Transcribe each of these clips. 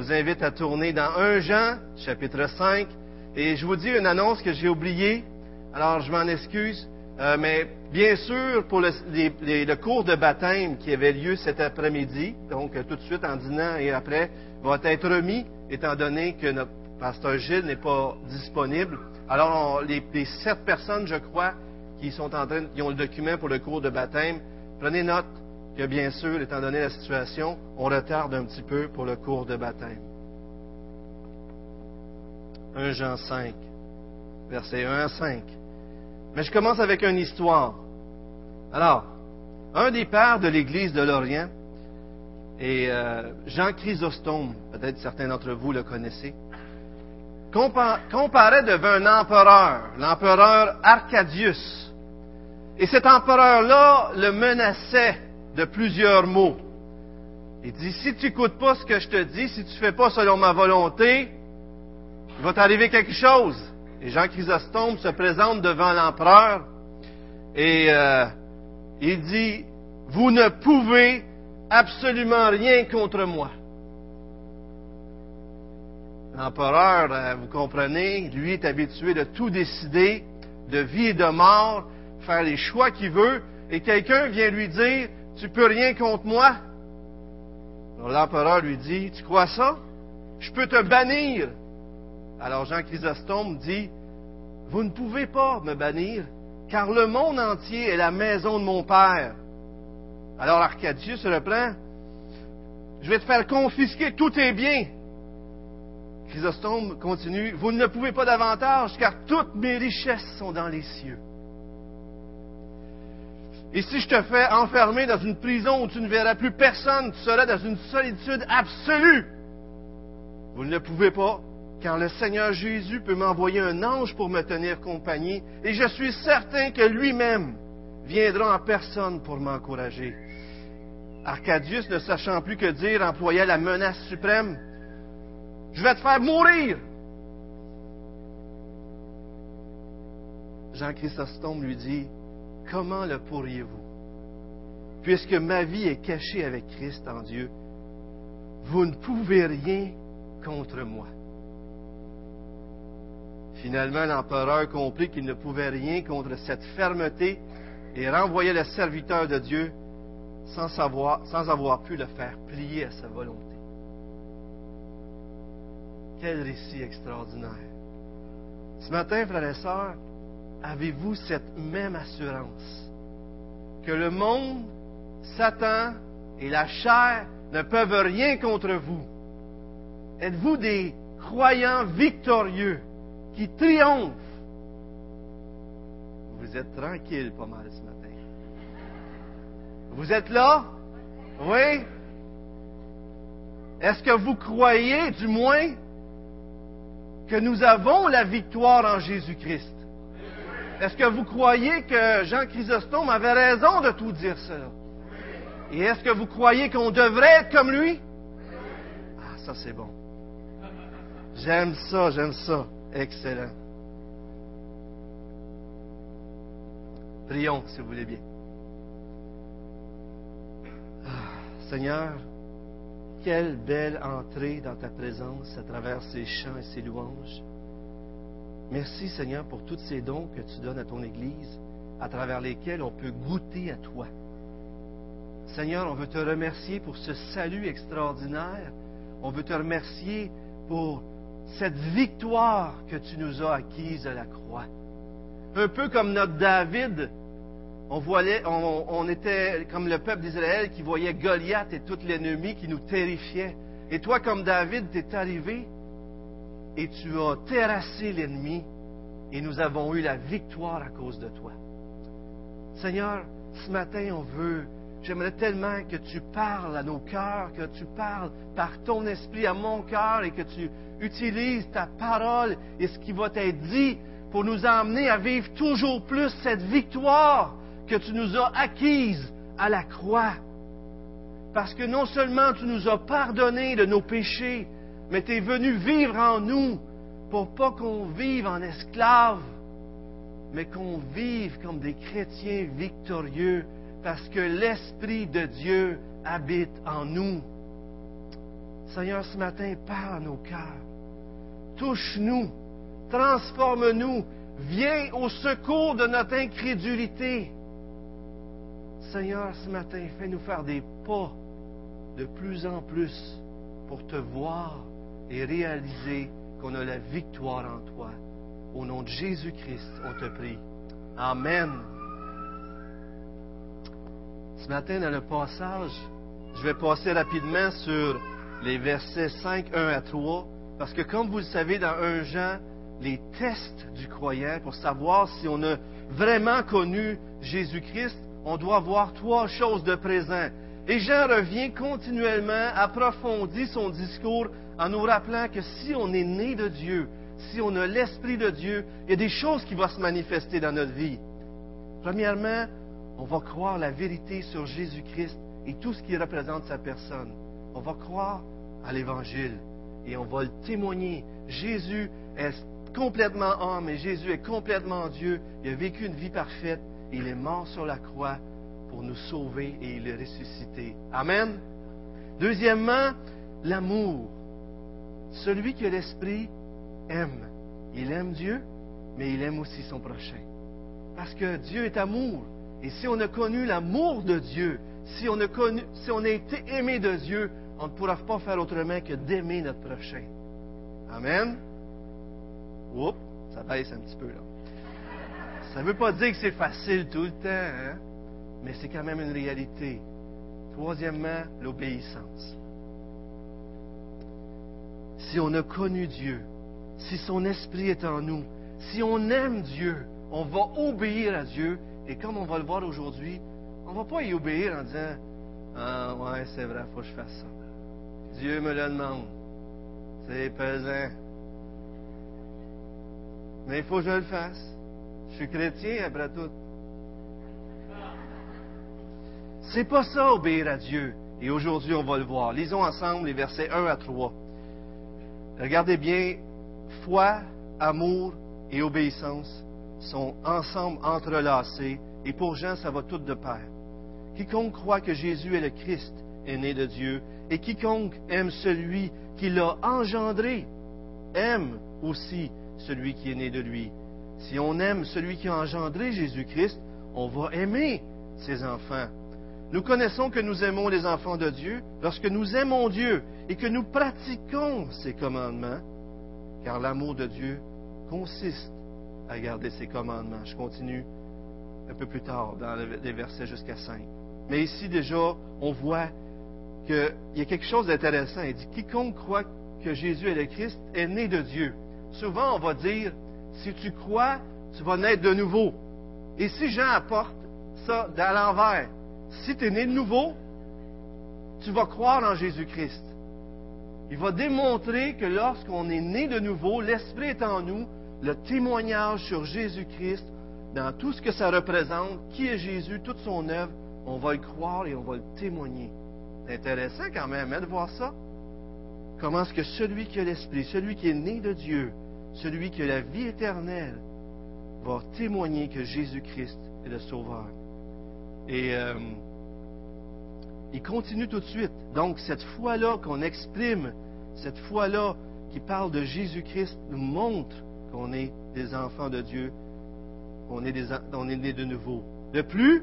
vous invite à tourner dans 1 Jean, chapitre 5. Et je vous dis une annonce que j'ai oubliée. Alors, je m'en excuse. Euh, mais bien sûr, pour le, cours de baptême qui avait lieu cet après-midi, donc tout de suite en dînant et après, va être remis, étant donné que notre pasteur Gilles n'est pas disponible. Alors, les, les, sept personnes, je crois, qui sont en train, qui ont le document pour le cours de baptême, prenez note que bien sûr, étant donné la situation, on retarde un petit peu pour le cours de baptême. 1 Jean 5, versets 1 à 5. Mais je commence avec une histoire. Alors, un des pères de l'Église de l'Orient, et euh, Jean Chrysostome, peut-être certains d'entre vous le connaissez, comparait devant un empereur, l'empereur Arcadius. Et cet empereur-là le menaçait de plusieurs mots. Il dit, si tu n'écoutes pas ce que je te dis, si tu ne fais pas selon ma volonté, il va t'arriver quelque chose. Et Jean Chrysostome se présente devant l'empereur et euh, il dit, vous ne pouvez absolument rien contre moi. L'empereur, euh, vous comprenez, lui est habitué de tout décider, de vie et de mort, faire les choix qu'il veut, et quelqu'un vient lui dire, tu peux rien contre moi? l'empereur lui dit, tu crois ça? Je peux te bannir. Alors Jean Chrysostome dit, vous ne pouvez pas me bannir, car le monde entier est la maison de mon Père. Alors Arcadius reprend, je vais te faire confisquer tous tes biens. Chrysostome continue, vous ne pouvez pas davantage, car toutes mes richesses sont dans les cieux. Et si je te fais enfermer dans une prison où tu ne verras plus personne, tu seras dans une solitude absolue. Vous ne le pouvez pas, car le Seigneur Jésus peut m'envoyer un ange pour me tenir compagnie, et je suis certain que lui-même viendra en personne pour m'encourager. Arcadius, ne sachant plus que dire, employa la menace suprême. Je vais te faire mourir. Jean Chrysostome lui dit, comment le pourriez-vous? Puisque ma vie est cachée avec Christ en Dieu, vous ne pouvez rien contre moi. Finalement, l'empereur comprit qu'il ne pouvait rien contre cette fermeté et renvoya le serviteur de Dieu sans, savoir, sans avoir pu le faire plier à sa volonté. Quel récit extraordinaire. Ce matin, frères et sœurs, avez-vous cette même assurance? Que le monde, Satan et la chair ne peuvent rien contre vous? Êtes-vous des croyants victorieux qui triomphent? Vous êtes tranquille pas mal ce matin. Vous êtes là? Oui? Est-ce que vous croyez, du moins, que nous avons la victoire en Jésus-Christ? Est-ce que vous croyez que Jean Chrysostome avait raison de tout dire cela? Et est-ce que vous croyez qu'on devrait être comme lui? Ah, ça c'est bon. J'aime ça, j'aime ça. Excellent. Prions, si vous voulez bien. Ah, Seigneur, quelle belle entrée dans ta présence à travers ces chants et ces louanges. Merci Seigneur pour tous ces dons que tu donnes à ton Église, à travers lesquels on peut goûter à toi. Seigneur, on veut te remercier pour ce salut extraordinaire. On veut te remercier pour cette victoire que tu nous as acquise à la croix. Un peu comme notre David, on, était comme le peuple d'Israël qui voyait Goliath et tout l'ennemi qui nous terrifiait. Et toi, comme David, tu es arrivé et tu as terrassé l'ennemi et nous avons eu la victoire à cause de toi. Seigneur, ce matin, on veut, j'aimerais tellement que tu parles à nos cœurs, que tu parles par ton esprit à mon cœur et que tu utilises ta parole et ce qui va t'être dit pour nous emmener à vivre toujours plus cette victoire que tu nous as acquise à la croix. Parce que non seulement tu nous as pardonné de nos péchés, mais tu es venu vivre en nous pour pas qu'on vive en esclaves, mais qu'on vive comme des chrétiens victorieux parce que l'Esprit de Dieu habite en nous. Seigneur, ce matin, parle à nos cœurs. Touche-nous, transforme-nous, viens au secours de notre incrédulité. Seigneur, ce matin, fais-nous faire des pas de plus en plus pour te voir et réaliser qu'on a la victoire en toi. Au nom de Jésus-Christ, on te prie. Amen. Ce matin, dans le passage, je vais passer rapidement sur les versets 5, 1 à 3, parce que comme vous le savez, dans 1 Jean, les tests du croyant pour savoir si on a vraiment connu Jésus-Christ, on doit voir trois choses de présent. Et Jean revient continuellement, approfondit son discours en nous rappelant que si on est né de Dieu, si on a l'Esprit de Dieu, il y a des choses qui vont se manifester dans notre vie. Premièrement, on va croire la vérité sur Jésus-Christ et tout ce qui représente sa personne. On va croire à l'Évangile et on va le témoigner. Jésus est complètement homme et Jésus est complètement Dieu. Il a vécu une vie parfaite il est mort sur la croix pour nous sauver et il est ressuscité. Amen. Deuxièmement, l'amour. Celui qui a l'esprit aime. Il aime Dieu, mais il aime aussi son prochain. Parce que Dieu est amour. Et si on a connu l'amour de Dieu, si on, a connu, si on a été aimé de Dieu, on ne pourra pas faire autrement que d'aimer notre prochain. Amen. Oups, ça baisse un petit peu là. Ça ne veut pas dire que c'est facile tout le temps, hein? Mais c'est quand même une réalité. Troisièmement, l'obéissance. Si on a connu Dieu, si son esprit est en nous, si on aime Dieu, on va obéir à Dieu. Et comme on va le voir aujourd'hui, on ne va pas y obéir en disant Ah, ouais, c'est vrai, il faut que je fasse ça. Dieu me le demande. C'est pesant. Mais il faut que je le fasse. Je suis chrétien après tout. C'est pas ça, obéir à Dieu. Et aujourd'hui, on va le voir. Lisons ensemble les versets 1 à 3. Regardez bien, foi, amour et obéissance sont ensemble entrelacés, et pour Jean, ça va tout de pair. Quiconque croit que Jésus est le Christ est né de Dieu, et quiconque aime celui qui l'a engendré aime aussi celui qui est né de lui. Si on aime celui qui a engendré Jésus-Christ, on va aimer ses enfants. Nous connaissons que nous aimons les enfants de Dieu lorsque nous aimons Dieu et que nous pratiquons ses commandements, car l'amour de Dieu consiste à garder ses commandements. Je continue un peu plus tard dans les versets jusqu'à 5. Mais ici déjà, on voit qu'il y a quelque chose d'intéressant. Il dit, quiconque croit que Jésus est le Christ est né de Dieu. Souvent, on va dire, si tu crois, tu vas naître de nouveau. Et si Jean apporte ça à l'envers, si tu es né de nouveau, tu vas croire en Jésus-Christ. Il va démontrer que lorsqu'on est né de nouveau, l'Esprit est en nous, le témoignage sur Jésus-Christ, dans tout ce que ça représente, qui est Jésus, toute son œuvre, on va le croire et on va le témoigner. C'est intéressant quand même hein, de voir ça. Comment est-ce que celui qui a l'Esprit, celui qui est né de Dieu, celui qui a la vie éternelle, va témoigner que Jésus-Christ est le Sauveur. Et euh, il continue tout de suite. Donc, cette foi-là qu'on exprime, cette foi-là qui parle de Jésus-Christ, nous montre qu'on est des enfants de Dieu, qu'on est, des, nés de nouveau. De plus,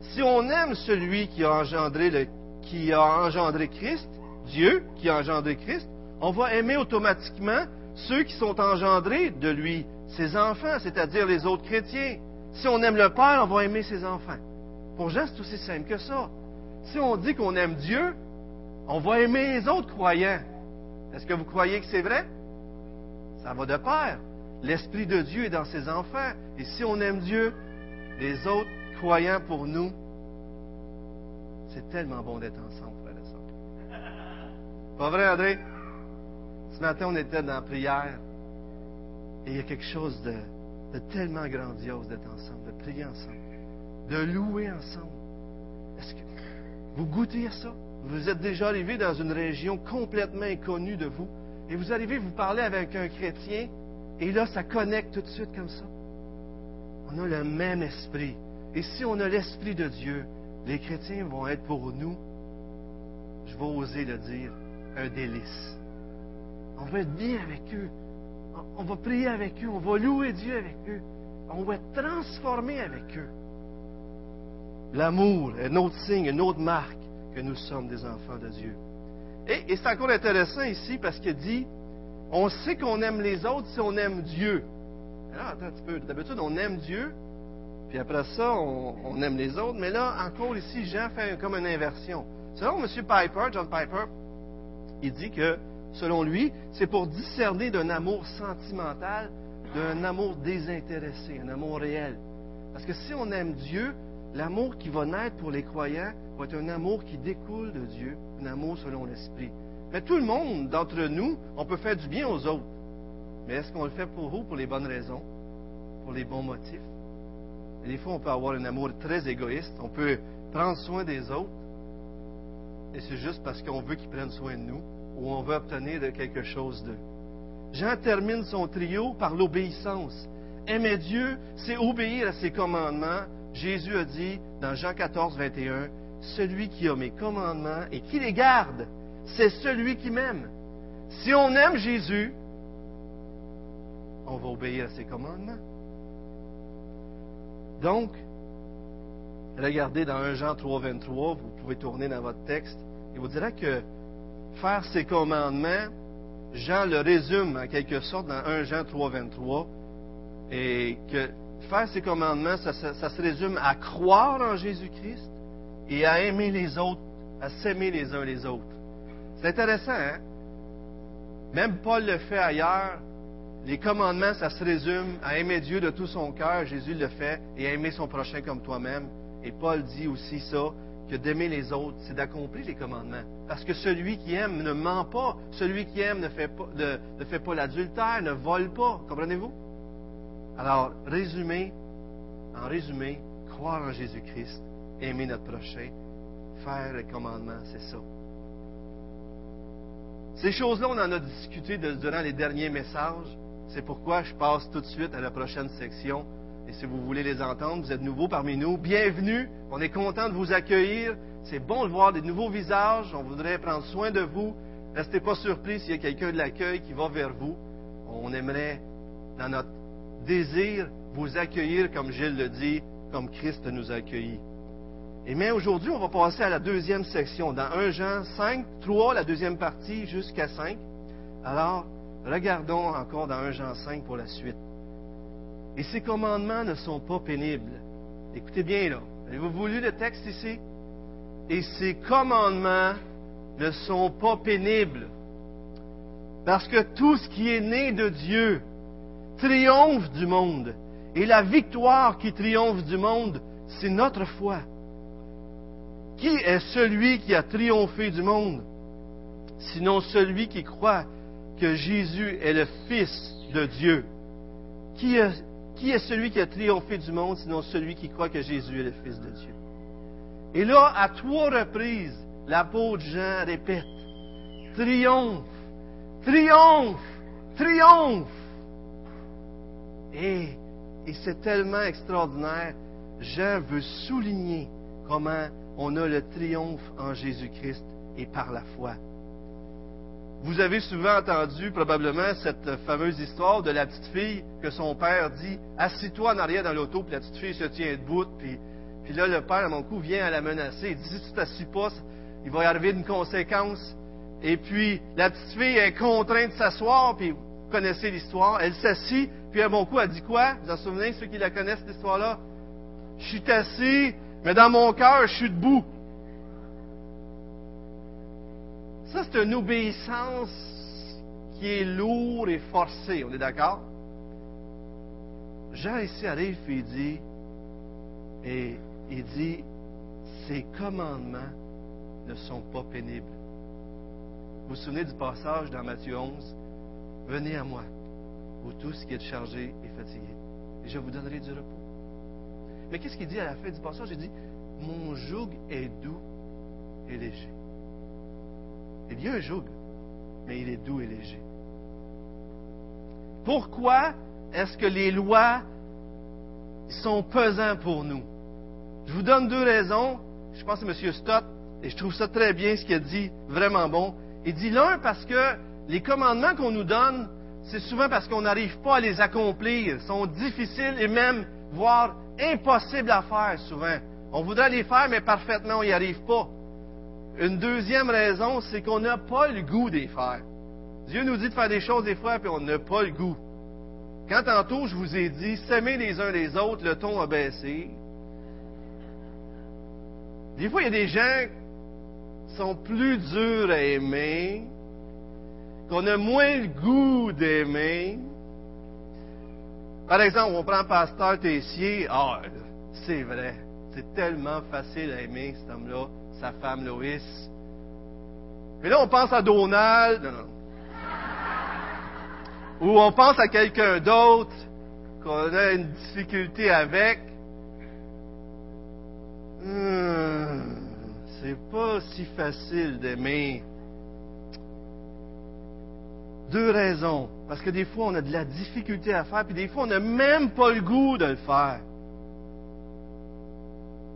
si on aime celui qui a engendré, le, qui a engendré Christ, Dieu qui a engendré Christ, on va aimer automatiquement ceux qui sont engendrés de lui, ses enfants, c'est-à-dire les autres chrétiens. Si on aime le Père, on va aimer ses enfants. Pour Jean, c'est aussi simple que ça. Si on dit qu'on aime Dieu, on va aimer les autres croyants. Est-ce que vous croyez que c'est vrai? Ça va de pair. L'Esprit de Dieu est dans ses enfants. Et si on aime Dieu, les autres croyants pour nous, c'est tellement bon d'être ensemble, frère et soeur. Pas vrai, André? Ce matin, on était dans la prière. Et il y a quelque chose de, de tellement grandiose d'être ensemble, de prier ensemble de louer ensemble. Est-ce que vous goûtez à ça? Vous êtes déjà arrivé dans une région complètement inconnue de vous, et vous arrivez, vous parler avec un chrétien, et là, ça connecte tout de suite comme ça. On a le même esprit. Et si on a l'esprit de Dieu, les chrétiens vont être pour nous, je vais oser le dire, un délice. On va être bien avec eux. On va prier avec eux. On va louer Dieu avec eux. On va être transformé avec eux. L'amour est notre signe, une autre marque que nous sommes des enfants de Dieu. Et, c'est encore intéressant ici parce qu'il dit, on sait qu'on aime les autres si on aime Dieu. Alors, attends un petit peu. D'habitude, on aime Dieu, puis après ça, on, aime les autres. Mais là, encore ici, Jean fait comme une inversion. Selon M. Piper, John Piper, il dit que, selon lui, c'est pour discerner d'un amour sentimental, d'un amour désintéressé, un amour réel. Parce que si on aime Dieu, l'amour qui va naître pour les croyants va être un amour qui découle de Dieu, un amour selon l'Esprit. Mais tout le monde d'entre nous, on peut faire du bien aux autres. Mais est-ce qu'on le fait pour vous, pour les bonnes raisons, pour les bons motifs? Des fois, on peut avoir un amour très égoïste. On peut prendre soin des autres. Et c'est juste parce qu'on veut qu'ils prennent soin de nous ou on veut obtenir quelque chose d'eux. Jean termine son trio par l'obéissance. Aimer Dieu, c'est obéir à ses commandements. Jésus a dit dans Jean 14, 21, Celui qui a mes commandements et qui les garde, c'est celui qui m'aime. Si on aime Jésus, on va obéir à ses commandements. Donc, regardez dans 1 Jean 3, 23, vous pouvez tourner dans votre texte, il vous dira que faire ses commandements, Jean le résume en quelque sorte dans 1 Jean 3, 23, et que faire ses commandements, ça, ça se résume à croire en Jésus-Christ et à aimer les autres, à s'aimer les uns les autres. C'est intéressant, hein? Même Paul le fait ailleurs. Les commandements, ça se résume à aimer Dieu de tout son cœur, Jésus le fait, et à aimer son prochain comme toi-même. Et Paul dit aussi ça, que d'aimer les autres, c'est d'accomplir les commandements. Parce que celui qui aime ne ment pas, celui qui aime ne fait pas, ne fait pas l'adultère, ne vole pas. Comprenez-vous? Alors, résumé, en résumé, croire en Jésus-Christ, aimer notre prochain, faire les commandements, c'est ça. Ces choses-là, on en a discuté durant les derniers messages. C'est pourquoi je passe tout de suite à la prochaine section. Et si vous voulez les entendre, vous êtes nouveaux parmi nous. Bienvenue. On est content de vous accueillir. C'est bon de voir des nouveaux visages. On voudrait prendre soin de vous. Restez pas surpris s'il y a quelqu'un de l'accueil qui va vers vous. On aimerait, dans notre désir, vous accueillir, comme Gilles le dit, comme Christ nous a accueillis. Et mais aujourd'hui, on va passer à la deuxième section, dans 1 Jean 5, 3, la deuxième partie, jusqu'à 5. Alors, Regardons encore dans 1 Jean 5 pour la suite. Et ces commandements ne sont pas pénibles. Écoutez bien là. Avez-vous voulu le texte ici? Et ces commandements ne sont pas pénibles. Parce que tout ce qui est né de Dieu triomphe du monde. Et la victoire qui triomphe du monde, c'est notre foi. Qui est celui qui a triomphé du monde? Sinon celui qui croit que Jésus est le Fils de Dieu. Qui est, celui qui a triomphé du monde, sinon celui qui croit que Jésus est le Fils de Dieu? Et là, à trois reprises, l'apôtre Jean répète, triomphe, triomphe, triomphe. Et, et c'est tellement extraordinaire. Jean veut souligner comment on a le triomphe en Jésus-Christ et par la foi. Vous avez souvent entendu probablement cette fameuse histoire de la petite fille que son père dit Assis-toi en arrière dans l'auto, puis la petite fille se tient debout, puis, puis là, le père, à mon coup, vient à la menacer. Il dit Si tu t'assis pas, il va y arriver une conséquence. Et puis, la petite fille est contrainte de s'asseoir, puis vous connaissez l'histoire. Elle s'assit, puis à mon coup, elle dit quoi? Vous en souvenez, ceux qui la connaissent, cette histoire-là? Je suis assis, mais dans mon cœur, je suis debout. Ça, c'est une obéissance qui est lourde et forcée. On est d'accord? Jean ici arrive et il dit, et il dit, ces commandements ne sont pas pénibles. Vous vous souvenez du passage dans Matthieu 11? Venez à moi, vous tous qui êtes chargés et fatigués, et je vous donnerai du repos. Mais qu'est-ce qu'il dit à la fin du passage? Il dit, mon joug est doux et léger. Il y a un joug, mais il est doux et léger. Pourquoi est-ce que les lois sont pesantes pour nous? Je vous donne deux raisons. Je pense c'est M. Stott, et je trouve ça très bien ce qu'il a dit, vraiment bon. Il dit l'un parce que les commandements qu'on nous donne, c'est souvent parce qu'on n'arrive pas à les accomplir, sont difficiles et même, voire impossibles à faire souvent. On voudrait les faire, mais parfaitement, on n'y arrive pas. Une deuxième raison, c'est qu'on n'a pas le goût d'y faire. Dieu nous dit de faire des choses des fois, puis on n'a pas le goût. Quand tantôt je vous ai dit, s'aimer les uns les autres, le ton a baissé. Des fois, il y a des gens qui sont plus durs à aimer, qu'on a moins le goût d'aimer. Par exemple, on prend Pasteur Tessier. Ah, c'est vrai. C'est tellement facile à aimer, cet homme-là, sa femme Loïs. Mais là, on pense à Donald. Non, non. Ou on pense à quelqu'un d'autre qu'on a une difficulté avec. Hmm, c'est pas si facile d'aimer. Deux raisons. Parce que des fois, on a de la difficulté à faire, puis des fois, on n'a même pas le goût de le faire.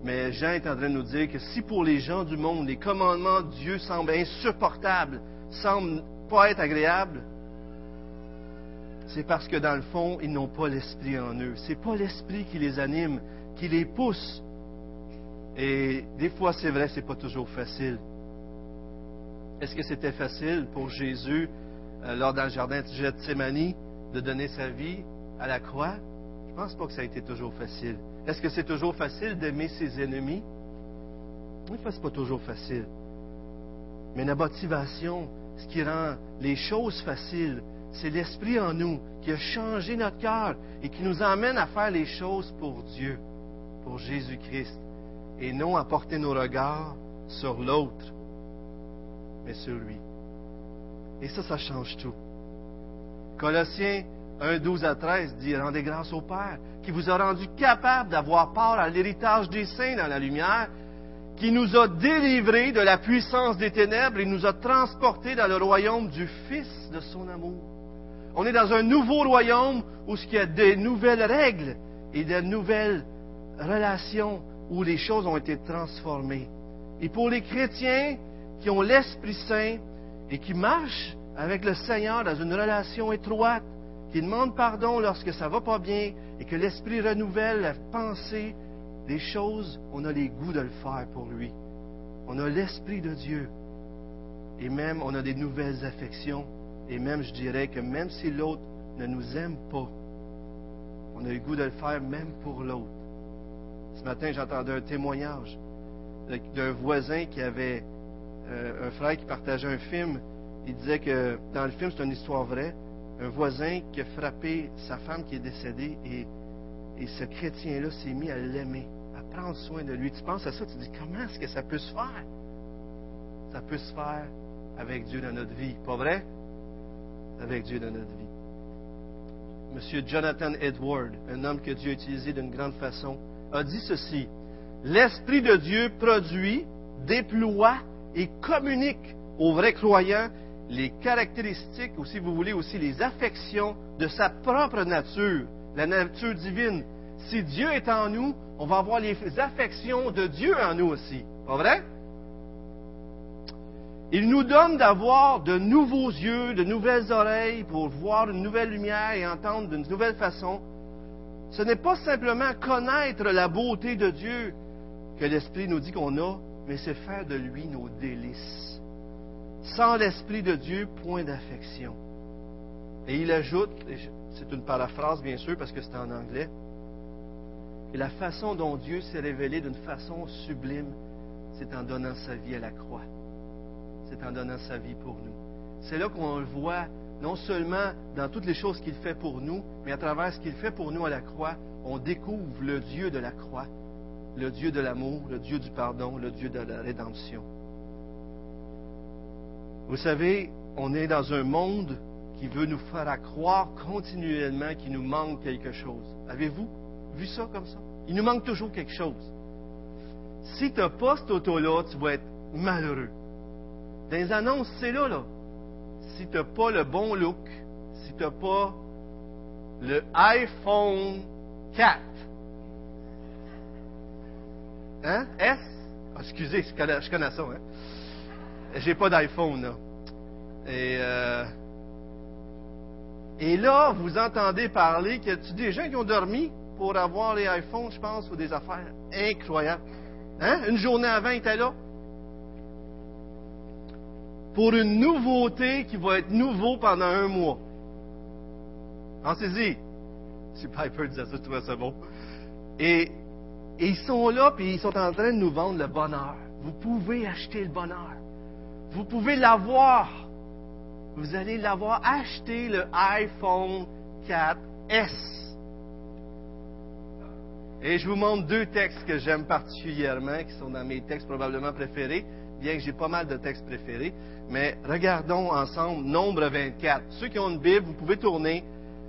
Mais Jean est en train de nous dire que si pour les gens du monde, les commandements de Dieu semblent insupportables, semblent pas être agréables, c'est parce que dans le fond, ils n'ont pas l'esprit en eux. C'est pas l'esprit qui les anime, qui les pousse. Et des fois, c'est vrai, c'est pas toujours facile. Est-ce que c'était facile pour Jésus, lors dans le jardin de Gethsemane, de donner sa vie à la croix? Je pense pas que ça a été toujours facile. Est-ce que c'est toujours facile d'aimer ses ennemis? Des fois, c'est pas toujours facile. Mais la motivation, ce qui rend les choses faciles, c'est l'Esprit en nous qui a changé notre cœur et qui nous emmène à faire les choses pour Dieu, pour Jésus-Christ, et non à porter nos regards sur l'autre, mais sur lui. Et ça, ça change tout. Colossiens 1, 12 à 13 dit, rendez grâce au Père, qui vous a rendu capable d'avoir part à l'héritage des saints dans la lumière, qui nous a délivrés de la puissance des ténèbres et nous a transportés dans le royaume du Fils de son amour on est dans un nouveau royaume où il y a des nouvelles règles et des nouvelles relations où les choses ont été transformées. Et pour les chrétiens qui ont l'Esprit Saint et qui marchent avec le Seigneur dans une relation étroite, qui demandent pardon lorsque ça va pas bien et que l'Esprit renouvelle la pensée des choses, on a les goûts de le faire pour lui. On a l'Esprit de Dieu. Et même, on a des nouvelles affections et même, je dirais que même si l'autre ne nous aime pas, on a le goût de le faire même pour l'autre. Ce matin, j'entendais un témoignage d'un voisin qui avait euh, un frère qui partageait un film. Il disait que dans le film, c'est une histoire vraie, un voisin qui a frappé sa femme qui est décédée et, et ce chrétien-là s'est mis à l'aimer, à prendre soin de lui. Tu penses à ça, tu dis comment est-ce que ça peut se faire? Ça peut se faire avec Dieu dans notre vie, pas vrai? avec Dieu dans notre vie. Monsieur Jonathan Edward, un homme que Dieu a utilisé d'une grande façon, a dit ceci. L'Esprit de Dieu produit, déploie et communique aux vrais croyants les caractéristiques, ou si vous voulez aussi les affections de sa propre nature, la nature divine. Si Dieu est en nous, on va avoir les affections de Dieu en nous aussi. Pas vrai? Il nous donne d'avoir de nouveaux yeux, de nouvelles oreilles pour voir une nouvelle lumière et entendre d'une nouvelle façon. Ce n'est pas simplement connaître la beauté de Dieu que l'Esprit nous dit qu'on a, mais c'est faire de lui nos délices. Sans l'Esprit de Dieu, point d'affection. Et il ajoute, c'est une paraphrase bien sûr parce que c'est en anglais, que la façon dont Dieu s'est révélé d'une façon sublime, c'est en donnant sa vie à la croix c'est en donnant sa vie pour nous. C'est là qu'on le voit, non seulement dans toutes les choses qu'il fait pour nous, mais à travers ce qu'il fait pour nous à la croix, on découvre le Dieu de la croix, le Dieu de l'amour, le Dieu du pardon, le Dieu de la rédemption. Vous savez, on est dans un monde qui veut nous faire croire continuellement qu'il nous manque quelque chose. Avez-vous vu ça comme ça? Il nous manque toujours quelque chose. Si tu n'as pas cette auto-là, tu vas être malheureux. Dans les annonces, c'est là, là. Si tu n'as pas le bon look, si tu n'as pas le iPhone 4, hein? S? Ah, excusez, je connais, ça, hein? J'ai pas d'iPhone, euh, et là, vous entendez parler qu'il y a des gens qui ont dormi pour avoir les iPhones, je pense, ou des affaires? Incroyable. Hein? Une journée avant, il était là. Pour une nouveauté qui va être nouveau pendant un mois. Pensez-y. Si Piper disait ça, je trouvais ça bon. Et, et ils sont là, puis ils sont en train de nous vendre le bonheur. Vous pouvez acheter le bonheur. Vous pouvez l'avoir. Vous allez l'avoir acheté le iPhone 4S. Et je vous montre deux textes que j'aime particulièrement, qui sont dans mes textes probablement préférés, bien que j'ai pas mal de textes préférés. Mais regardons ensemble Nombre 24. Ceux qui ont une Bible, vous pouvez tourner,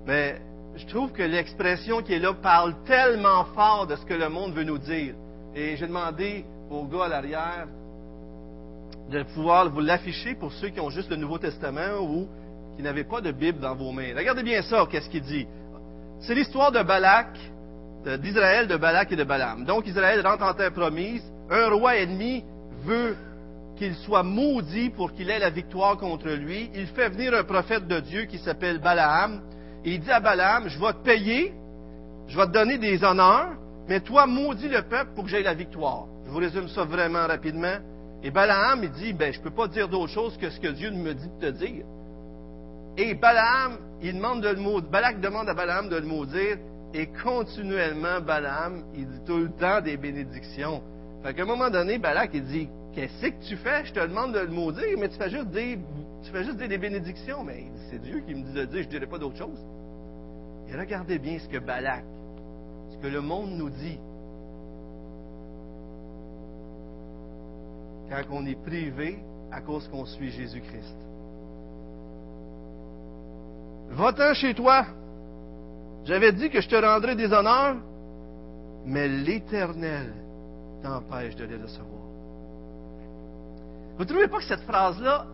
mais je trouve que l'expression qui est là parle tellement fort de ce que le monde veut nous dire. Et j'ai demandé au gars à l'arrière de pouvoir vous l'afficher pour ceux qui ont juste le Nouveau Testament ou qui n'avaient pas de Bible dans vos mains. Regardez bien ça, qu'est-ce qu'il dit. C'est l'histoire de Balak, d'Israël, de Balak et de Balaam. Donc Israël rentre en terre promise. Un roi ennemi veut qu'il soit maudit pour qu'il ait la victoire contre lui. Il fait venir un prophète de Dieu qui s'appelle Balaam. Et il dit à Balaam, je vais te payer, je vais te donner des honneurs, mais toi maudis le peuple pour que j'aie la victoire. Je vous résume ça vraiment rapidement. Et Balaam, il dit, ben, je ne peux pas dire d'autre chose que ce que Dieu me dit de te dire. Et Balaam, il demande de le maudire. Balak demande à Balaam de le maudire. Et continuellement, Balaam, il dit tout le temps des bénédictions. Fait qu'à un moment donné, Balak, il dit, qu'est-ce que tu fais? Je te demande de le maudire, mais tu fais juste dire, tu fais juste des bénédictions. Mais c'est Dieu qui me dit de dire, je ne dirai pas d'autre chose. Et regardez bien ce que Balak, ce que le monde nous dit. Quand on est privé à cause qu'on suit Jésus-Christ. Va-t'en chez toi. J'avais dit que je te rendrais des honneurs, mais l'Éternel t'empêche de les recevoir. Vous ne trouvez pas que cette phrase-là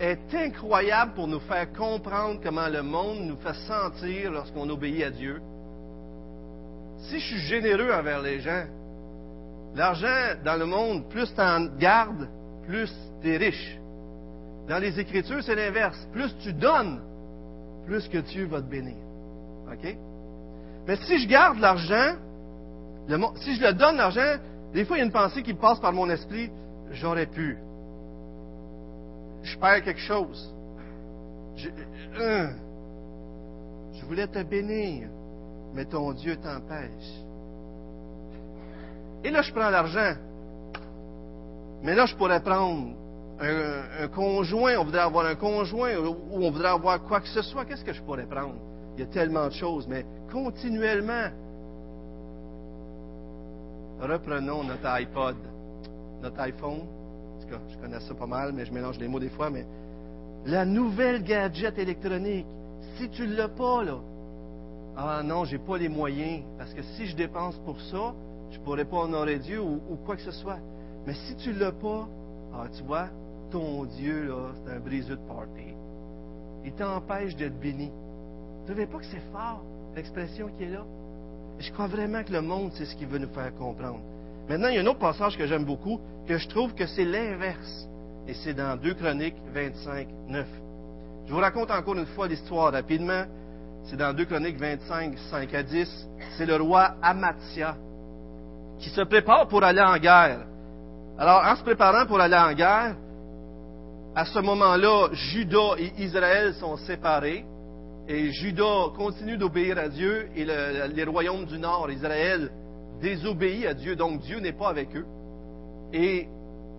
est incroyable pour nous faire comprendre comment le monde nous fait sentir lorsqu'on obéit à Dieu? Si je suis généreux envers les gens, l'argent dans le monde, plus tu en gardes, plus tu es riche. Dans les Écritures, c'est l'inverse. Plus tu donnes, plus que Dieu va te bénir. OK? Mais si je garde l'argent, si je le donne l'argent, des fois, il y a une pensée qui passe par mon esprit, j'aurais pu. Je perds quelque chose. Je, je voulais te bénir, mais ton Dieu t'empêche. Et là, je prends l'argent. Mais là, je pourrais prendre un, conjoint, on voudrait avoir un conjoint, ou on voudrait avoir quoi que ce soit. Qu'est-ce que je pourrais prendre? Il y a tellement de choses, mais continuellement, reprenons notre iPod, notre iPhone. Je connais ça pas mal, mais je mélange les mots des fois, mais la nouvelle gadget électronique, si tu ne l'as pas, là, ah non, j'ai pas les moyens, parce que si je dépense pour ça, je ne pourrais pas honorer Dieu ou, quoi que ce soit. Mais si tu ne l'as pas, ah, tu vois, ton Dieu, là, c'est un briseux de party. Il t'empêche d'être béni. Vous ne pas que c'est fort, l'expression qui est là? Je crois vraiment que le monde, c'est ce qu'il veut nous faire comprendre. Maintenant, il y a un autre passage que j'aime beaucoup, que je trouve que c'est l'inverse. Et c'est dans 2 Chroniques 25, 9. Je vous raconte encore une fois l'histoire rapidement. C'est dans 2 Chroniques 25, 5 à 10. C'est le roi Amatia qui se prépare pour aller en guerre. Alors, en se préparant pour aller en guerre, à ce moment-là, Judas et Israël sont séparés. Et Judas continue d'obéir à Dieu et les royaumes du nord, Israël, désobéit à Dieu, donc Dieu n'est pas avec eux. Et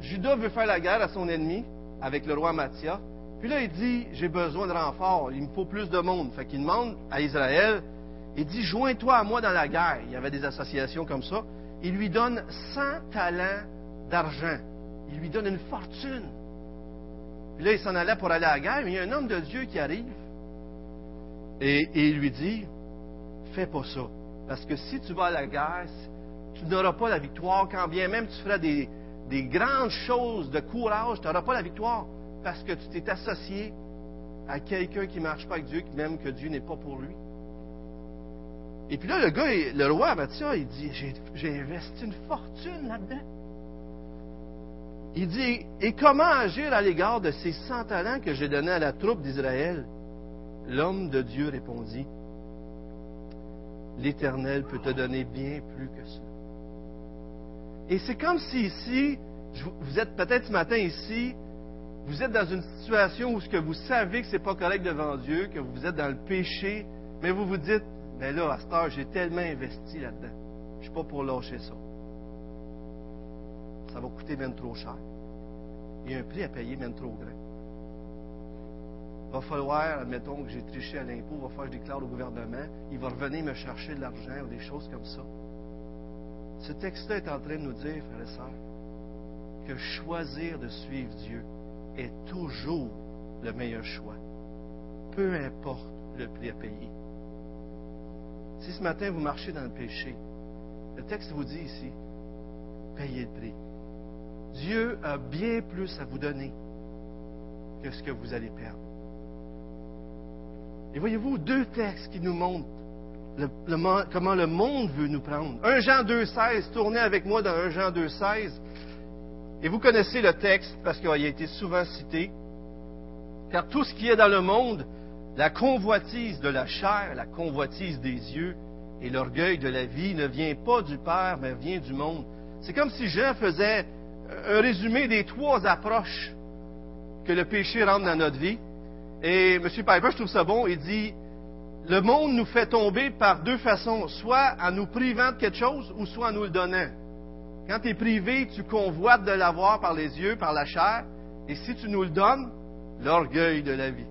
Judas veut faire la guerre à son ennemi avec le roi Mathia. Puis là, il dit, j'ai besoin de renfort, il me faut plus de monde. Fait qu'il demande à Israël, il dit, joins-toi à moi dans la guerre. Il y avait des associations comme ça. Il lui donne 100 talents d'argent. Il lui donne une fortune. Puis là, il s'en allait pour aller à la guerre, mais il y a un homme de Dieu qui arrive et, il lui dit, fais pas ça. Parce que si tu vas à la guerre, tu n'auras pas la victoire, quand bien même tu feras des, grandes choses de courage, tu n'auras pas la victoire parce que tu t'es associé à quelqu'un qui ne marche pas avec Dieu, même que Dieu n'est pas pour lui. Et puis là, le gars, le roi il dit, j'ai investi une fortune là-dedans. Il dit, et comment agir à l'égard de ces cent talents que j'ai donnés à la troupe d'Israël? L'homme de Dieu répondit, l'Éternel peut te donner bien plus que cela. Et c'est comme si ici, vous êtes peut-être ce matin ici, vous êtes dans une situation où ce que vous savez que ce n'est pas correct devant Dieu, que vous êtes dans le péché, mais vous vous dites, mais là, à cette j'ai tellement investi là-dedans. Je ne suis pas pour lâcher ça. Ça va coûter même trop cher. Il y a un prix à payer même trop grand. Va falloir, admettons que j'ai triché à l'impôt, va falloir que je déclare au gouvernement, il va revenir me chercher de l'argent ou des choses comme ça. Ce texte-là est en train de nous dire, frères et sœurs, que choisir de suivre Dieu est toujours le meilleur choix, peu importe le prix à payer. Si ce matin vous marchez dans le péché, le texte vous dit ici, payez le prix. Dieu a bien plus à vous donner que ce que vous allez perdre. Et voyez-vous, deux textes qui nous montrent comment le monde veut nous prendre. 1 Jean 2,16, tournez avec moi dans 1 Jean 2,16. Et vous connaissez le texte parce qu'il a été souvent cité. Car tout ce qui est dans le monde, la convoitise de la chair, la convoitise des yeux et l'orgueil de la vie ne vient pas du Père, mais vient du monde. C'est comme si Jean faisait un résumé des trois approches que le péché rentre dans notre vie. Et M. Piper, je trouve ça bon, il dit, le monde nous fait tomber par deux façons, soit en nous privant de quelque chose ou soit en nous le donnant. Quand tu es privé, tu convoites de l'avoir par les yeux, par la chair, et si tu nous le donnes, l'orgueil de la vie.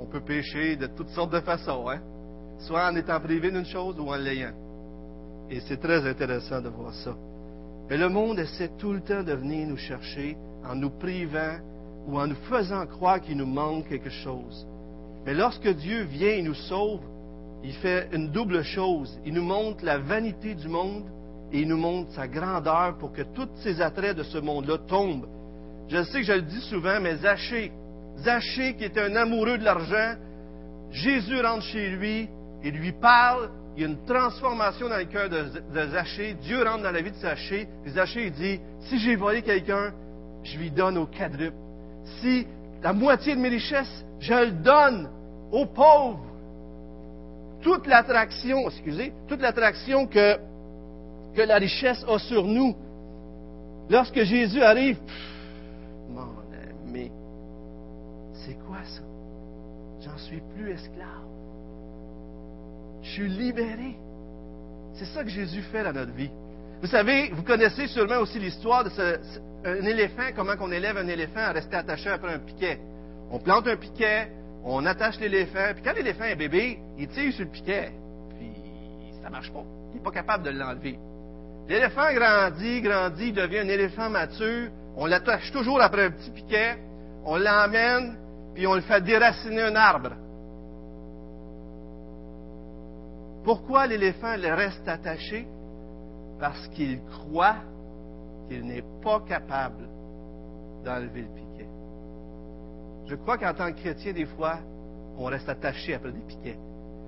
On peut pécher de toutes sortes de façons, hein? soit en étant privé d'une chose ou en l'ayant. Et c'est très intéressant de voir ça. Mais le monde essaie tout le temps de venir nous chercher en nous privant ou en nous faisant croire qu'il nous manque quelque chose. Mais lorsque Dieu vient et nous sauve, il fait une double chose. Il nous montre la vanité du monde et il nous montre sa grandeur pour que tous ces attraits de ce monde-là tombent. Je sais que je le dis souvent, mais Zachée, Zachée qui est un amoureux de l'argent, Jésus rentre chez lui et lui parle. Il y a une transformation dans le cœur de, Zachée. Dieu rentre dans la vie de Zachée. Et Zachée dit, si j'ai volé quelqu'un, je lui donne au quadruple. Si la moitié de mes richesses, je le donne aux pauvres. Toute l'attraction, que la richesse a sur nous. Lorsque Jésus arrive, mon ami, c'est quoi ça? J'en suis plus esclave. Je suis libéré. C'est ça que Jésus fait dans notre vie. Vous savez, vous connaissez sûrement aussi l'histoire de ce, un éléphant, comment qu'on élève un éléphant à rester attaché après un piquet. On plante un piquet, on attache l'éléphant, puis quand l'éléphant est bébé, il tire sur le piquet, puis ça marche pas. Il n'est pas capable de l'enlever. L'éléphant grandit, grandit, devient un éléphant mature, on l'attache toujours après un petit piquet, on l'emmène, puis on le fait déraciner un arbre. Pourquoi l'éléphant reste attaché? Parce qu'il croit qu'il n'est pas capable d'enlever le piquet. Je crois qu'en tant que chrétien, des fois, on reste attaché après des piquets.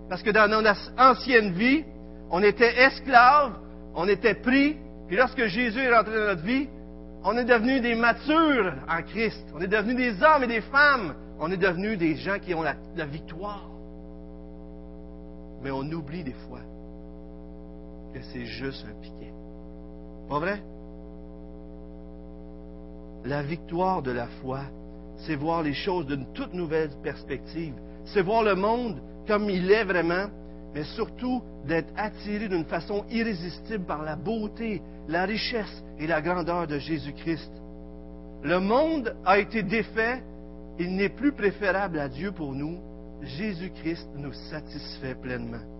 Parce que dans notre ancienne vie, on était esclaves, on était pris, puis lorsque Jésus est rentré dans notre vie, on est devenus des matures en Christ. On est devenus des hommes et des femmes. On est devenus des gens qui ont la victoire. Mais on oublie des fois que c'est juste un piquet. Pas vrai? La victoire de la foi, c'est voir les choses d'une toute nouvelle perspective. C'est voir le monde comme il est vraiment, mais surtout d'être attiré d'une façon irrésistible par la beauté, la richesse et la grandeur de Jésus-Christ. Le monde a été défait, il n'est plus préférable à Dieu pour nous. Jésus-Christ nous satisfait pleinement.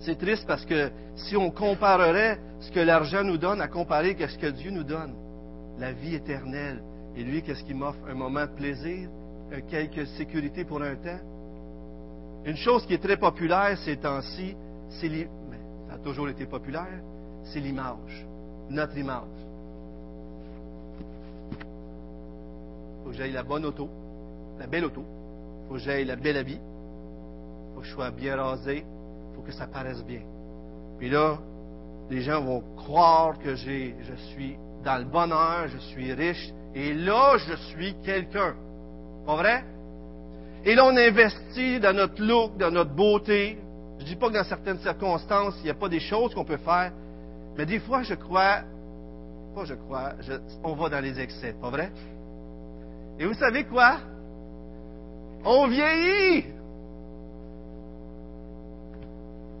C'est triste parce que si on comparerait ce que l'argent nous donne à comparer à ce que Dieu nous donne, la vie éternelle. Et lui, qu'est-ce qu'il m'offre? Un moment de plaisir, quelques sécurité pour un temps. Une chose qui est très populaire ces temps-ci, c'est ça a toujours été populaire, c'est l'image, notre image. Il faut que j'aille la bonne auto, la belle auto. Il faut que j'aille la belle habit. Il faut que je sois bien rasé. Faut que ça paraisse bien. Puis là, les gens vont croire que j'ai, je suis dans le bonheur, je suis riche, et là, je suis quelqu'un. Pas vrai? Et là, on investit dans notre look, dans notre beauté. Je ne dis pas que dans certaines circonstances, il n'y a pas des choses qu'on peut faire, mais des fois, je crois, pas je crois, on va dans les excès, pas vrai? Et vous savez quoi? On vieillit!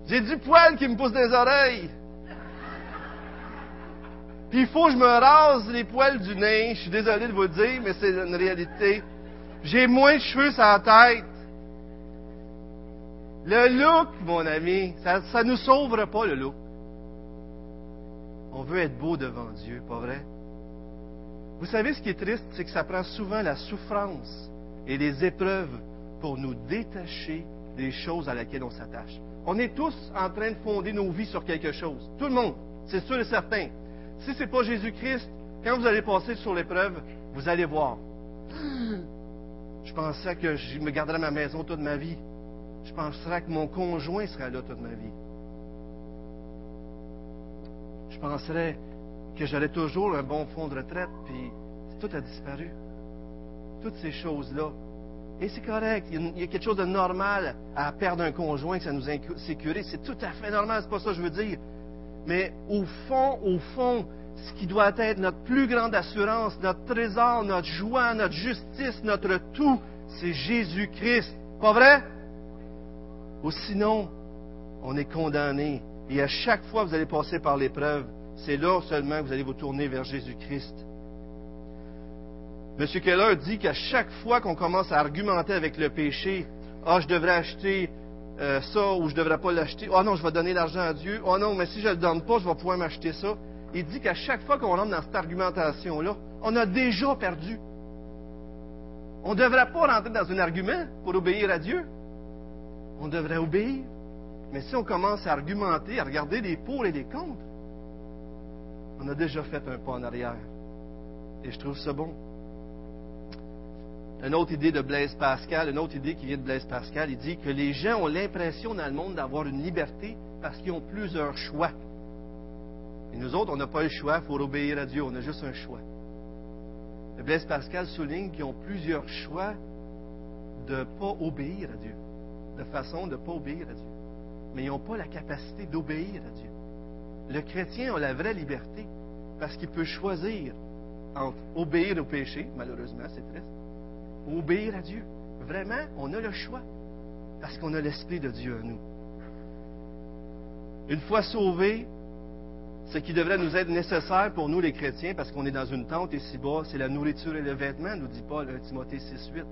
J'ai du poil qui me pousse des oreilles. Puis il faut que je me rase les poils du nez. Je suis désolé de vous dire, mais c'est une réalité. J'ai moins de cheveux sur la tête. Le look, mon ami, ça ne nous sauvera pas, le look. On veut être beau devant Dieu, pas vrai? Vous savez ce qui est triste, c'est que ça prend souvent la souffrance et les épreuves pour nous détacher des choses à laquelle on s'attache. On est tous en train de fonder nos vies sur quelque chose. Tout le monde, c'est sûr et certain. Si ce n'est pas Jésus-Christ, quand vous allez passer sur l'épreuve, vous allez voir. Je pensais que je me garderais ma maison toute ma vie. Je penserais que mon conjoint serait là toute ma vie. Je penserais que j'aurais toujours un bon fonds de retraite, puis tout a disparu. Toutes ces choses-là. Et c'est correct. Il y a quelque chose de normal à perdre un conjoint, que ça nous insécurise. C'est tout à fait normal, c'est pas ça que je veux dire. Mais au fond, au fond, ce qui doit être notre plus grande assurance, notre trésor, notre joie, notre justice, notre tout, c'est Jésus-Christ. Pas vrai? Ou sinon, on est condamné. Et à chaque fois que vous allez passer par l'épreuve, c'est là seulement que vous allez vous tourner vers Jésus-Christ. M. Keller dit qu'à chaque fois qu'on commence à argumenter avec le péché, ah, je devrais acheter euh, ça ou je ne devrais pas l'acheter. Oh non, je vais donner l'argent à Dieu. Oh non, mais si je ne le donne pas, je vais pouvoir m'acheter ça. Il dit qu'à chaque fois qu'on rentre dans cette argumentation-là, on a déjà perdu. On ne devrait pas rentrer dans un argument pour obéir à Dieu. On devrait obéir. Mais si on commence à argumenter, à regarder les pour et les contre, on a déjà fait un pas en arrière. Et je trouve ça bon. Une autre idée de Blaise Pascal, une autre idée qui vient de Blaise Pascal, il dit que les gens ont l'impression dans le monde d'avoir une liberté parce qu'ils ont plusieurs choix. Et nous autres, on n'a pas le choix, il faut obéir à Dieu, on a juste un choix. Blaise Pascal souligne qu'ils ont plusieurs choix de ne pas obéir à Dieu, de façon de ne pas obéir à Dieu. Mais ils n'ont pas la capacité d'obéir à Dieu. Le chrétien a la vraie liberté parce qu'il peut choisir entre obéir au péché, malheureusement, c'est triste, obéir à Dieu. Vraiment, on a le choix parce qu'on a l'Esprit de Dieu en nous. Une fois sauvés, ce qui devrait nous être nécessaire pour nous les chrétiens, parce qu'on est dans une tente ici-bas, c'est la nourriture et le vêtement, nous dit Paul 1 Timothée 6, 8.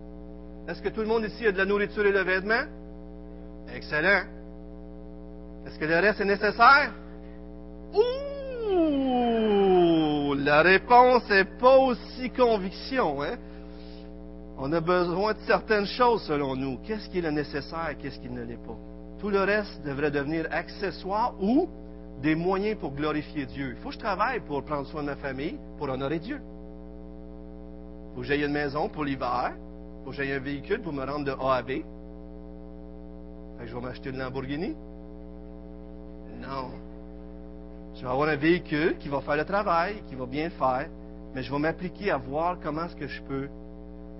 Est-ce que tout le monde ici a de la nourriture et le vêtement? Excellent. Est-ce que le reste est nécessaire? Ouh! La réponse n'est pas aussi conviction, hein? On a besoin de certaines choses selon nous. Qu'est-ce qui est le nécessaire, qu'est-ce qui ne l'est pas? Tout le reste devrait devenir accessoire ou des moyens pour glorifier Dieu. Il faut que je travaille pour prendre soin de ma famille, pour honorer Dieu. Il faut que j'aille une maison pour l'hiver. Il faut que un véhicule pour me rendre de A à B. je vais m'acheter une Lamborghini. Non. Je vais avoir un véhicule qui va faire le travail, qui va bien faire, mais je vais m'appliquer à voir comment est-ce que je peux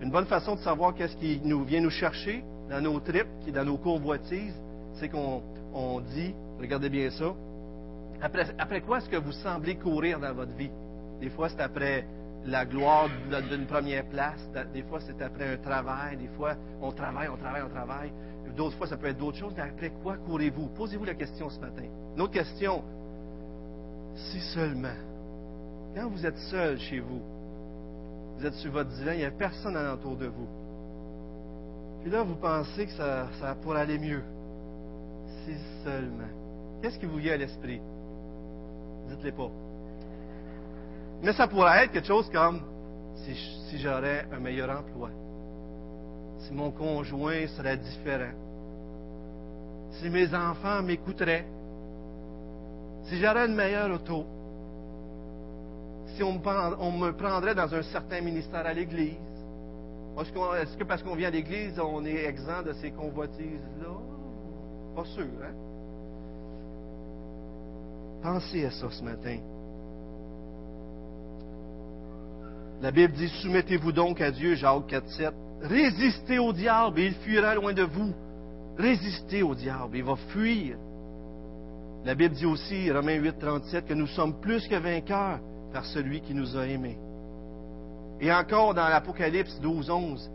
une bonne façon de savoir qu'est-ce qui nous vient nous chercher dans nos tripes, qui dans nos convoitises, c'est qu'on dit, regardez bien ça, après, après quoi est-ce que vous semblez courir dans votre vie? Des fois, c'est après la gloire d'une première place, des fois, c'est après un travail, des fois, on travaille, on travaille, on travaille. D'autres fois, ça peut être d'autres choses, mais après quoi courez-vous? Posez-vous la question ce matin. Une autre question, si seulement, quand vous êtes seul chez vous, vous êtes sur votre divan, il n'y a personne alentour de vous. Puis là, vous pensez que ça, pourrait aller mieux. Si seulement. Qu'est-ce qui vous vient à l'esprit? Dites-le pas. Mais ça pourrait être quelque chose comme si, si j'aurais un meilleur emploi, si mon conjoint serait différent, si mes enfants m'écouteraient, si j'aurais une meilleure auto, si on me, prendrait dans un certain ministère à l'Église. Est-ce que parce qu'on vient à l'Église, on est exempt de ces convoitises-là? Pas sûr, hein? Pensez à ça ce matin. La Bible dit, soumettez-vous donc à Dieu, Jacques 4, 7. Résistez au diable et il fuira loin de vous. Résistez au diable, il va fuir. La Bible dit aussi, Romains 8, 37, que nous sommes plus que vainqueurs par celui qui nous a aimés. Et encore dans l'Apocalypse 12, 11,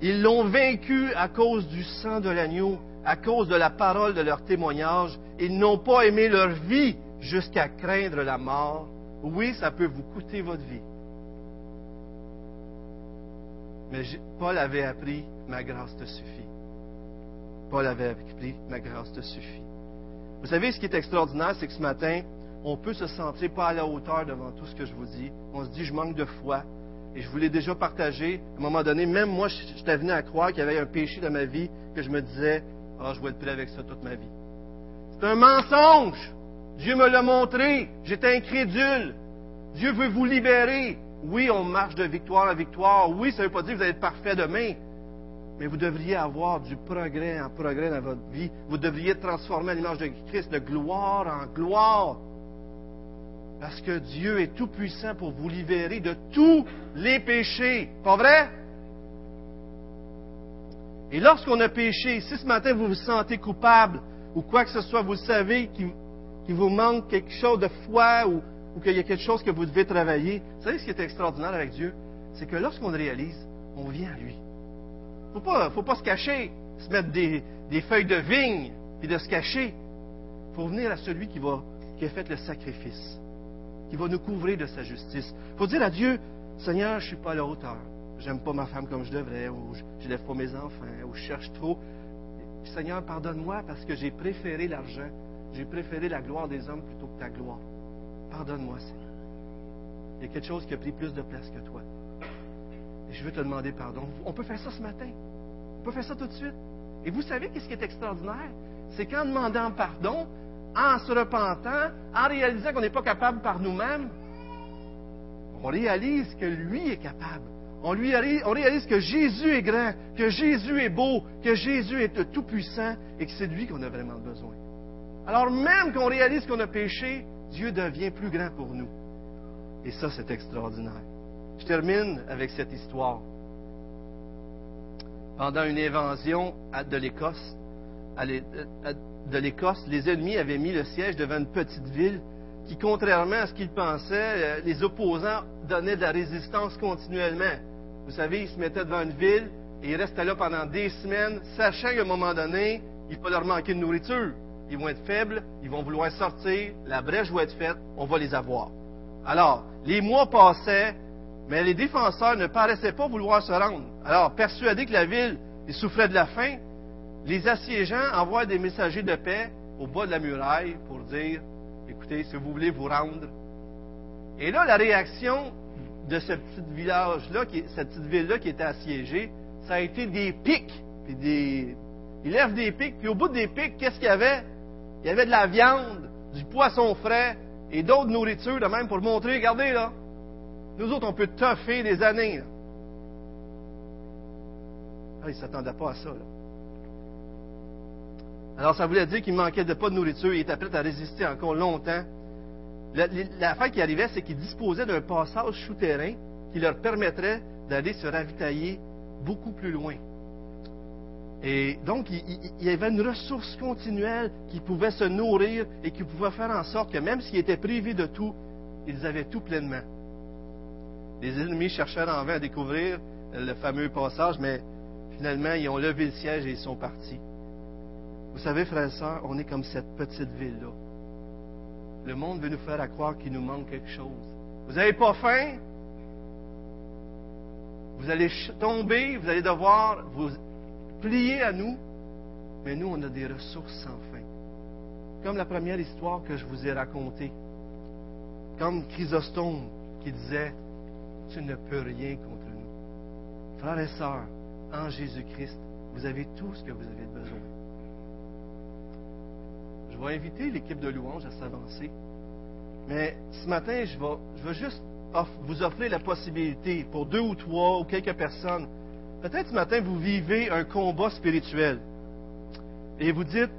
ils l'ont vaincu à cause du sang de l'agneau, à cause de la parole de leur témoignage. Ils n'ont pas aimé leur vie jusqu'à craindre la mort. Oui, ça peut vous coûter votre vie. Mais Paul avait appris, ma grâce te suffit. Paul avait appris, ma grâce te suffit. Vous savez, ce qui est extraordinaire, c'est que ce matin, on peut se sentir pas à la hauteur devant tout ce que je vous dis. On se dit, je manque de foi. Et je vous l'ai déjà partagé. À un moment donné, même moi, j'étais venu à croire qu'il y avait un péché dans ma vie que je me disais, ah, je vais être prêt avec ça toute ma vie. C'est un mensonge. Dieu me l'a montré. J'étais incrédule. Dieu veut vous libérer. Oui, on marche de victoire en victoire. Oui, ça ne veut pas dire que vous allez être parfait demain. Mais vous devriez avoir du progrès en progrès dans votre vie. Vous devriez transformer l'image de Christ de gloire en gloire. Parce que Dieu est tout puissant pour vous libérer de tous les péchés. Pas vrai? Et lorsqu'on a péché, si ce matin vous vous sentez coupable ou quoi que ce soit, vous savez qu'il vous manque quelque chose de foi ou, qu'il y a quelque chose que vous devez travailler. Vous savez ce qui est extraordinaire avec Dieu? C'est que lorsqu'on réalise, on vient à lui. Il ne faut pas, se cacher, se mettre des, feuilles de vigne et de se cacher. Il faut venir à celui qui a fait le sacrifice, qui va nous couvrir de sa justice. Il faut dire à Dieu, Seigneur, je ne suis pas à la hauteur. J'aime pas ma femme comme je devrais, ou je lève pas mes enfants, ou je cherche trop. Seigneur, pardonne-moi parce que j'ai préféré l'argent, j'ai préféré la gloire des hommes plutôt que ta gloire. Pardonne-moi, Seigneur. Il y a quelque chose qui a pris plus de place que toi. Et je veux te demander pardon. On peut faire ça ce matin. On peut faire ça tout de suite. Et vous savez qu'est-ce qui est extraordinaire? C'est qu'en demandant pardon, en se repentant, en réalisant qu'on n'est pas capable par nous-mêmes, on réalise que lui est capable. On, réalise que Jésus est grand, que Jésus est beau, que Jésus est tout-puissant et que c'est de lui qu'on a vraiment besoin. Alors même qu'on réalise qu'on a péché, Dieu devient plus grand pour nous. Et ça, c'est extraordinaire. Je termine avec cette histoire. Pendant une invasion de l'Écosse, de l'Écosse, les ennemis avaient mis le siège devant une petite ville qui, contrairement à ce qu'ils pensaient, euh, les opposants donnaient de la résistance continuellement. Vous savez, ils se mettaient devant une ville et ils restaient là pendant des semaines, sachant qu'à un moment donné, il va leur manquer de nourriture. Ils vont être faibles, ils vont vouloir sortir, la brèche va être faite, on va les avoir. Alors, les mois passaient, mais les défenseurs ne paraissaient pas vouloir se rendre. Alors, persuadés que la ville souffrait de la faim, les assiégeants envoient des messagers de paix au bas de la muraille pour dire, écoutez, si vous voulez vous rendre. Et là, la réaction de ce petit village-là, cette petite ville-là qui était assiégée, ça a été des pics. Puis des, ils lèvent des pics, puis au bout des pics, qu'est-ce qu'il y avait? Il y avait de la viande, du poisson frais et d'autres nourritures de même pour montrer, regardez là, nous autres, on peut toffer des années. Ah, ils ne s'attendaient pas à ça. Alors, ça voulait dire qu'il manquait de pas de nourriture. Il était prêt à résister encore longtemps. L'affaire qui arrivait, c'est qu'ils disposaient d'un passage souterrain qui leur permettrait d'aller se ravitailler beaucoup plus loin. Et donc, il, y avait une ressource continuelle qui pouvait se nourrir et qui pouvait faire en sorte que même s'ils étaient privés de tout, ils avaient tout pleinement. Les ennemis cherchèrent en vain à découvrir le fameux passage, mais finalement, ils ont levé le siège et ils sont partis. Vous savez, frères et sœurs, on est comme cette petite ville-là. Le monde veut nous faire croire qu'il nous manque quelque chose. Vous n'avez pas faim? Vous allez tomber, vous allez devoir vous plier à nous, mais nous, on a des ressources sans fin. Comme la première histoire que je vous ai racontée. Comme Chrysostome qui disait, tu ne peux rien contre nous. Frères et sœurs, en Jésus-Christ, vous avez tout ce que vous avez besoin. Je vais inviter l'équipe de louange à s'avancer. Mais ce matin, je vais, juste vous offrir la possibilité pour deux ou trois ou quelques personnes. Peut-être ce matin, vous vivez un combat spirituel. Et vous dites,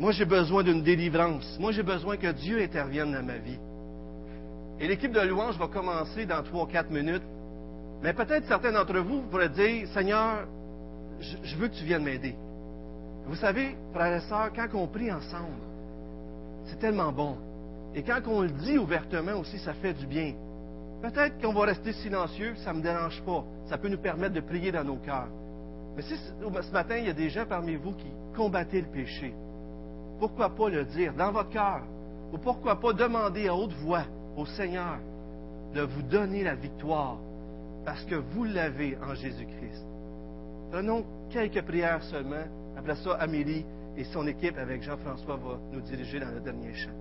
Moi, j'ai besoin d'une délivrance. Moi, j'ai besoin que Dieu intervienne dans ma vie. Et l'équipe de louange va commencer dans trois, quatre minutes. Mais peut-être certains d'entre vous pourraient dire, Seigneur, je, veux que tu viennes m'aider. Vous savez, frères et sœurs, quand on prie ensemble, c'est tellement bon. Et quand on le dit ouvertement aussi, ça fait du bien. Peut-être qu'on va rester silencieux, ça ne me dérange pas. Ça peut nous permettre de prier dans nos cœurs. Mais si ce matin, il y a des gens parmi vous qui combattaient le péché, pourquoi pas le dire dans votre cœur? Ou pourquoi pas demander à haute voix au Seigneur de vous donner la victoire parce que vous l'avez en Jésus-Christ? Prenons quelques prières seulement. Après ça, Amélie et son équipe avec Jean-François vont nous diriger dans le dernier chant.